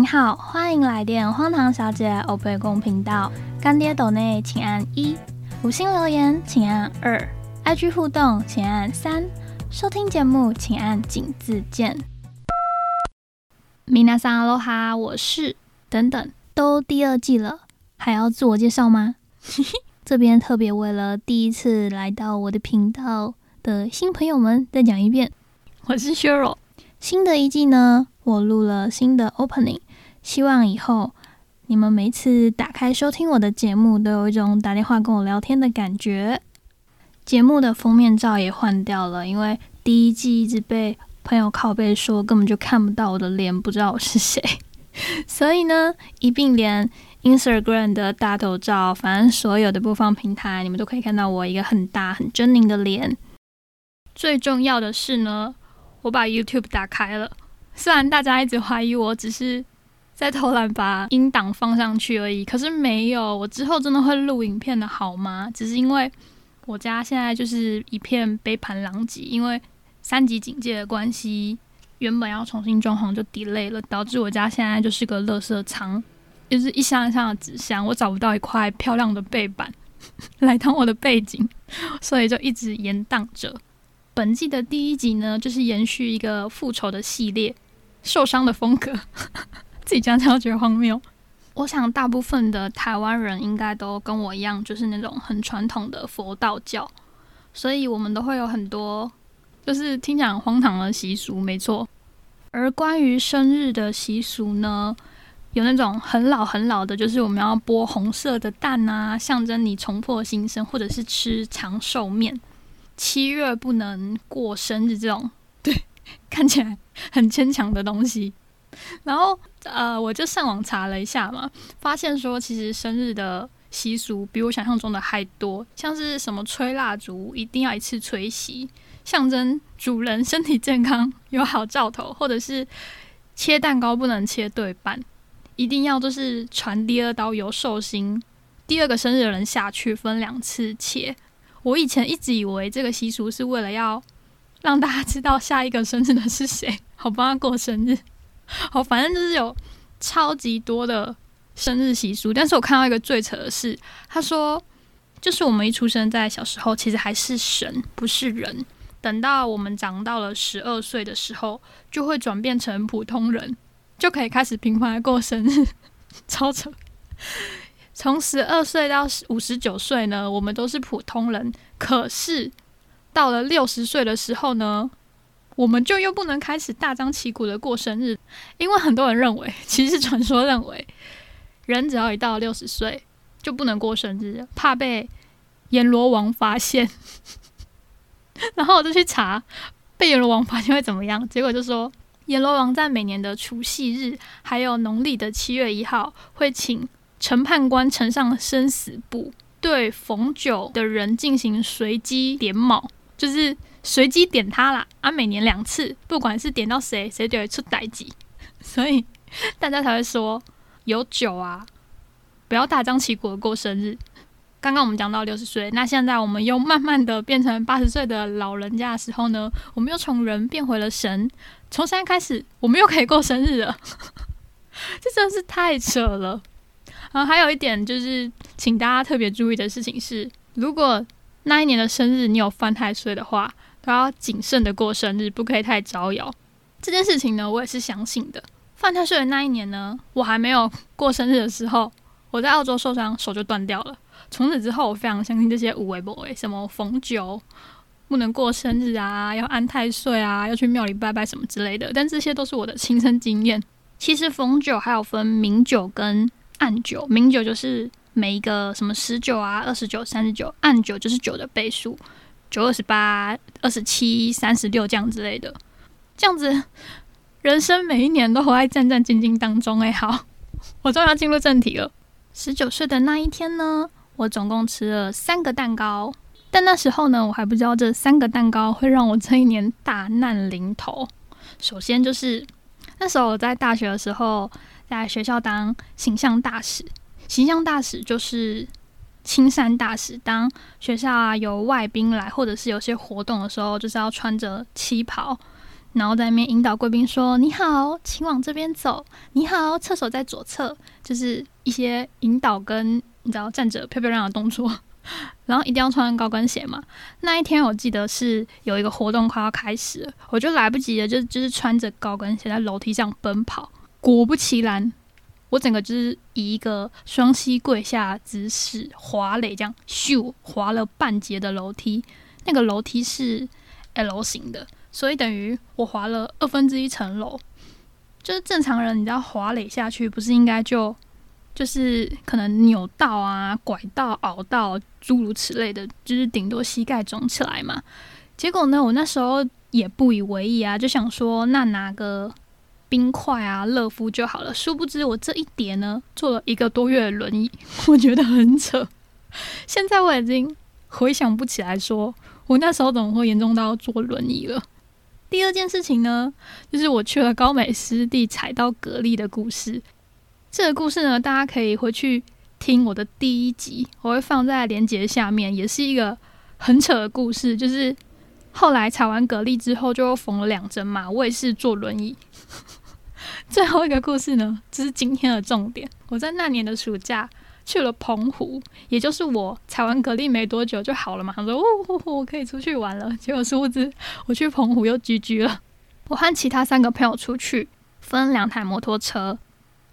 您好，欢迎来电荒唐小姐欧贝公频道。干爹抖内请按一，五星留言请按二，IG 互动请按三，收听节目请按井字键。米娜桑阿罗哈，我是等等，都第二季了，还要自我介绍吗？这边特别为了第一次来到我的频道的新朋友们再讲一遍，我是 Shiro。新的一季呢，我录了新的 opening，希望以后你们每次打开收听我的节目，都有一种打电话跟我聊天的感觉。节目的封面照也换掉了，因为第一季一直被朋友拷贝说根本就看不到我的脸，不知道我是谁，所以呢，一并连 Instagram 的大头照，反正所有的播放平台，你们都可以看到我一个很大很狰狞的脸。最重要的是呢。我把 YouTube 打开了，虽然大家一直怀疑我只是在偷懒把音档放上去而已，可是没有，我之后真的会录影片的好吗？只是因为我家现在就是一片杯盘狼藉，因为三级警戒的关系，原本要重新装潢就 delay 了，导致我家现在就是个垃圾仓，就是一箱一箱的纸箱，我找不到一块漂亮的背板 来当我的背景，所以就一直延宕着。本季的第一集呢，就是延续一个复仇的系列，受伤的风格，自己讲讲觉得荒谬。我想大部分的台湾人应该都跟我一样，就是那种很传统的佛道教，所以我们都会有很多就是听讲荒唐的习俗，没错。而关于生日的习俗呢，有那种很老很老的，就是我们要剥红色的蛋啊，象征你重获新生，或者是吃长寿面。七月不能过生日，这种对看起来很牵强的东西。然后呃，我就上网查了一下嘛，发现说其实生日的习俗比我想象中的还多，像是什么吹蜡烛一定要一次吹熄，象征主人身体健康有好兆头，或者是切蛋糕不能切对半，一定要就是传第二刀由寿星第二个生日的人下去分两次切。我以前一直以为这个习俗是为了要让大家知道下一个生日的是谁，好帮他过生日。好，反正就是有超级多的生日习俗。但是我看到一个最扯的是，他说，就是我们一出生在小时候，其实还是神，不是人。等到我们长到了十二岁的时候，就会转变成普通人，就可以开始频繁的过生日，超扯。从十二岁到五十九岁呢，我们都是普通人。可是到了六十岁的时候呢，我们就又不能开始大张旗鼓的过生日，因为很多人认为，其实传说认为，人只要一到六十岁就不能过生日，怕被阎罗王发现。然后我就去查，被阎罗王发现会怎么样？结果就说，阎罗王在每年的除夕日，还有农历的七月一号，会请。陈判官呈上生死簿，对逢九的人进行随机点卯，就是随机点他啦。啊，每年两次，不管是点到谁，谁就会出歹疾。所以大家才会说有酒啊，不要大张旗鼓的过生日。刚刚我们讲到六十岁，那现在我们又慢慢的变成八十岁的老人家的时候呢，我们又从人变回了神，从现在开始，我们又可以过生日了。这真是太扯了。然后还有一点就是，请大家特别注意的事情是，如果那一年的生日你有犯太岁的话，都要谨慎的过生日，不可以太招摇。这件事情呢，我也是相信的。犯太岁的那一年呢，我还没有过生日的时候，我在澳洲受伤，手就断掉了。从此之后，我非常相信这些无为不为，什么逢九不能过生日啊，要安太岁啊，要去庙里拜拜什么之类的。但这些都是我的亲身经验。其实逢九还有分明九跟。暗九，明九就是每一个什么十九啊、二十九、三十九，暗九就是九的倍数，九二十八、二十七、三十六这样之类的。这样子，人生每一年都活在战战兢兢当中。哎，好，我终于要进入正题了。十九岁的那一天呢，我总共吃了三个蛋糕，但那时候呢，我还不知道这三个蛋糕会让我这一年大难临头。首先就是那时候我在大学的时候。在学校当形象大使，形象大使就是青山大使。当学校啊有外宾来，或者是有些活动的时候，就是要穿着旗袍，然后在那边引导贵宾说：“你好，请往这边走。你好，厕所在左侧。”就是一些引导跟你知道站着漂漂亮亮的动作。然后一定要穿高跟鞋嘛。那一天我记得是有一个活动快要开始，我就来不及了，就就是穿着高跟鞋在楼梯上奔跑。果不其然，我整个就是以一个双膝跪下姿势滑垒，这样咻滑了半截的楼梯。那个楼梯是 L 型的。所以等于我滑了二分之一层楼，就是正常人，你知道滑垒下去不是应该就就是可能扭到啊、拐到、凹到，诸如此类的，就是顶多膝盖肿起来嘛。结果呢，我那时候也不以为意啊，就想说那拿个冰块啊热敷就好了。殊不知我这一叠呢，坐了一个多月的轮椅，我觉得很扯。现在我已经回想不起来，说我那时候怎么会严重到坐轮椅了。第二件事情呢，就是我去了高美湿地踩到蛤蜊的故事。这个故事呢，大家可以回去听我的第一集，我会放在连接下面，也是一个很扯的故事。就是后来踩完蛤蜊之后，就缝了两针嘛，我也是坐轮椅。最后一个故事呢，这是今天的重点。我在那年的暑假。去了澎湖，也就是我采完蛤蜊没多久就好了嘛。他说：“哦，我可以出去玩了。”结果殊不知，我去澎湖又居居了。我和其他三个朋友出去，分两台摩托车，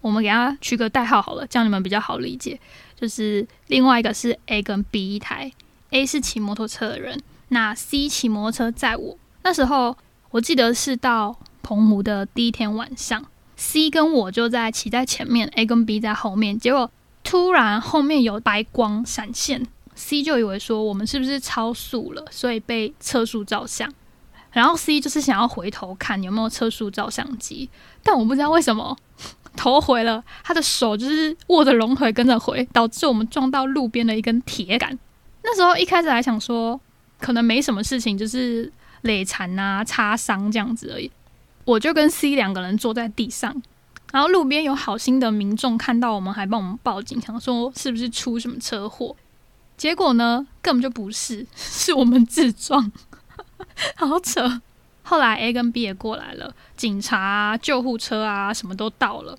我们给他取个代号好了，这样你们比较好理解。就是另外一个是 A 跟 B 一台，A 是骑摩托车的人，那 C 骑摩托车载我。那时候我记得是到澎湖的第一天晚上，C 跟我就在骑在前面，A 跟 B 在后面，结果。突然后面有白光闪现，C 就以为说我们是不是超速了，所以被测速照相。然后 C 就是想要回头看有没有测速照相机，但我不知道为什么 头回了，他的手就是握着龙腿跟着回，导致我们撞到路边的一根铁杆。那时候一开始还想说可能没什么事情，就是累残啊、擦伤这样子而已。我就跟 C 两个人坐在地上。然后路边有好心的民众看到我们，还帮我们报警，想说是不是出什么车祸？结果呢，根本就不是，是我们自撞，好扯。后来 A 跟 B 也过来了，警察、救护车啊，什么都到了。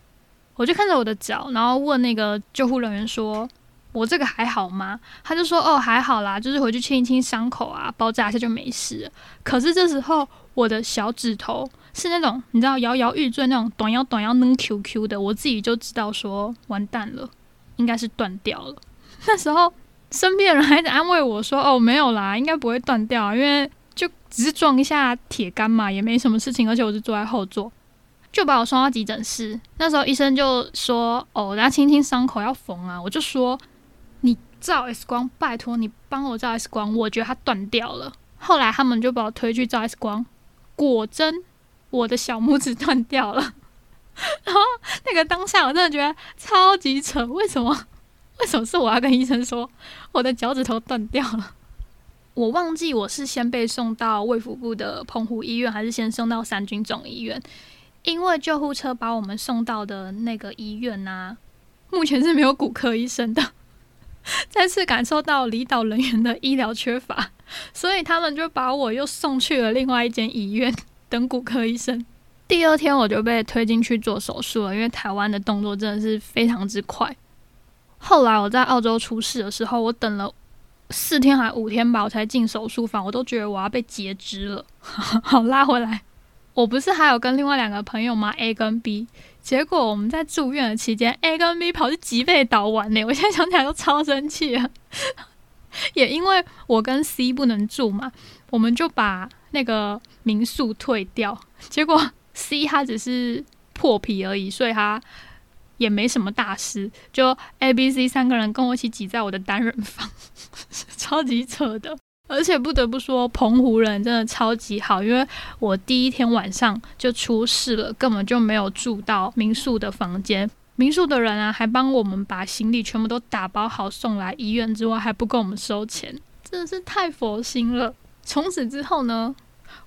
我就看着我的脚，然后问那个救护人员说：“我这个还好吗？”他就说：“哦，还好啦，就是回去清一清伤口啊，包扎一下就没事。”可是这时候我的小指头。是那种你知道摇摇欲坠那种短腰短腰能 QQ 的，我自己就知道说完蛋了，应该是断掉了。那时候身边的人还在安慰我说：“哦，没有啦，应该不会断掉，因为就只是撞一下铁杆嘛，也没什么事情。而且我是坐在后座，就把我送到急诊室。那时候医生就说：‘哦，大家轻轻伤口要缝啊。’我就说：‘你照 X 光，拜托你帮我照 X 光，我觉得它断掉了。’后来他们就把我推去照 X 光，果真。我的小拇指断掉了，然后那个当下我真的觉得超级扯，为什么？为什么是我要跟医生说我的脚趾头断掉了？我忘记我是先被送到卫福部的澎湖医院，还是先送到三军总医院？因为救护车把我们送到的那个医院呢，目前是没有骨科医生的。再次感受到离岛人员的医疗缺乏，所以他们就把我又送去了另外一间医院。等骨科医生，第二天我就被推进去做手术了，因为台湾的动作真的是非常之快。后来我在澳洲出事的时候，我等了四天还五天吧，我才进手术房，我都觉得我要被截肢了。好，拉回来，我不是还有跟另外两个朋友吗？A 跟 B，结果我们在住院的期间，A 跟 B 跑去吉贝岛玩呢。我现在想起来都超生气啊！也因为我跟 C 不能住嘛，我们就把那个。民宿退掉，结果 C 他只是破皮而已，所以他也没什么大事。就 A、B、C 三个人跟我一起挤在我的单人房，超级扯的。而且不得不说，澎湖人真的超级好，因为我第一天晚上就出事了，根本就没有住到民宿的房间。民宿的人啊，还帮我们把行李全部都打包好送来医院，之外还不够我们收钱，真的是太佛心了。从此之后呢？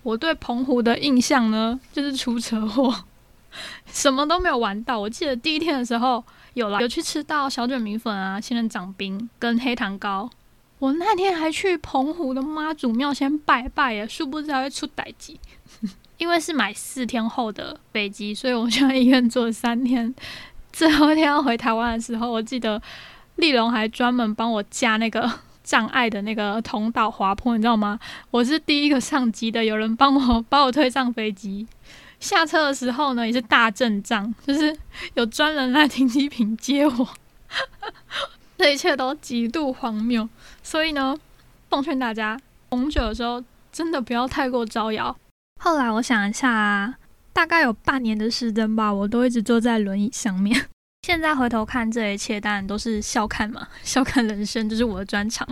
我对澎湖的印象呢，就是出车祸，什么都没有玩到。我记得第一天的时候有了，有去吃到小卷米粉啊、仙人掌冰跟黑糖糕。我那天还去澎湖的妈祖庙先拜拜啊，殊不知还会出歹机。因为是买四天后的飞机，所以我就在医院坐了三天。最后一天要回台湾的时候，我记得丽龙还专门帮我架那个 障碍的那个通道滑坡，你知道吗？我是第一个上机的，有人帮我把我推上飞机。下车的时候呢，也是大阵仗，就是有专人来停机坪接我。这一切都极度荒谬，所以呢，奉劝大家红酒的时候真的不要太过招摇。后来我想一下，大概有半年的时间吧，我都一直坐在轮椅上面。现在回头看这一切，当然都是笑看嘛，笑看人生，这是我的专长。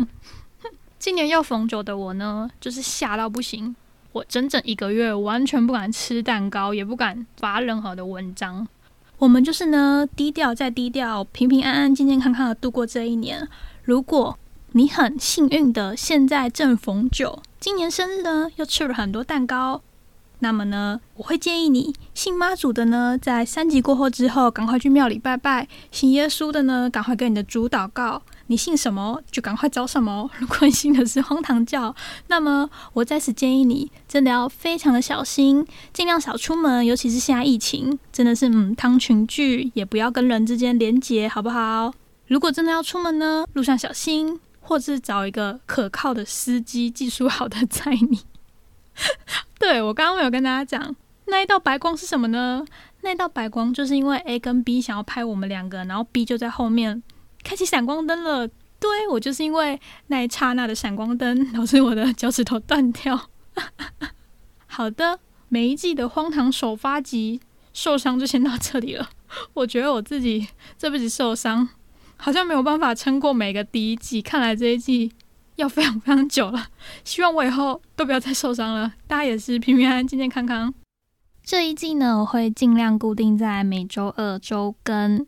今年要逢九的我呢，就是吓到不行。我整整一个月完全不敢吃蛋糕，也不敢发任何的文章。我们就是呢，低调再低调，平平安安、健健康康的度过这一年。如果你很幸运的现在正逢九，今年生日呢又吃了很多蛋糕，那么呢，我会建议你信妈祖的呢，在三级过后之后，赶快去庙里拜拜；信耶稣的呢，赶快跟你的主祷告。你信什么就赶快找什么。如果你信的是荒唐教，那么我在此建议你，真的要非常的小心，尽量少出门，尤其是现在疫情，真的是嗯汤群聚，也不要跟人之间连结，好不好？如果真的要出门呢，路上小心，或是找一个可靠的司机，技术好的载你。对我刚刚没有跟大家讲，那一道白光是什么呢？那道白光就是因为 A 跟 B 想要拍我们两个，然后 B 就在后面。开启闪光灯了，对我就是因为那一刹那的闪光灯导致我的脚趾头断掉。好的，每一季的荒唐首发集受伤就先到这里了。我觉得我自己这辈子受伤好像没有办法撑过每个第一季，看来这一季要非常非常久了。希望我以后都不要再受伤了，大家也是平平安安、健健康康。这一季呢，我会尽量固定在每周二周更。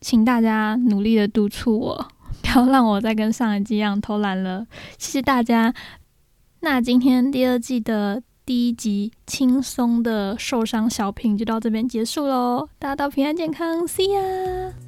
请大家努力的督促我，不要让我再跟上一季一样偷懒了。谢谢大家。那今天第二季的第一集轻松的受伤小品就到这边结束喽，大家都平安健康，See ya。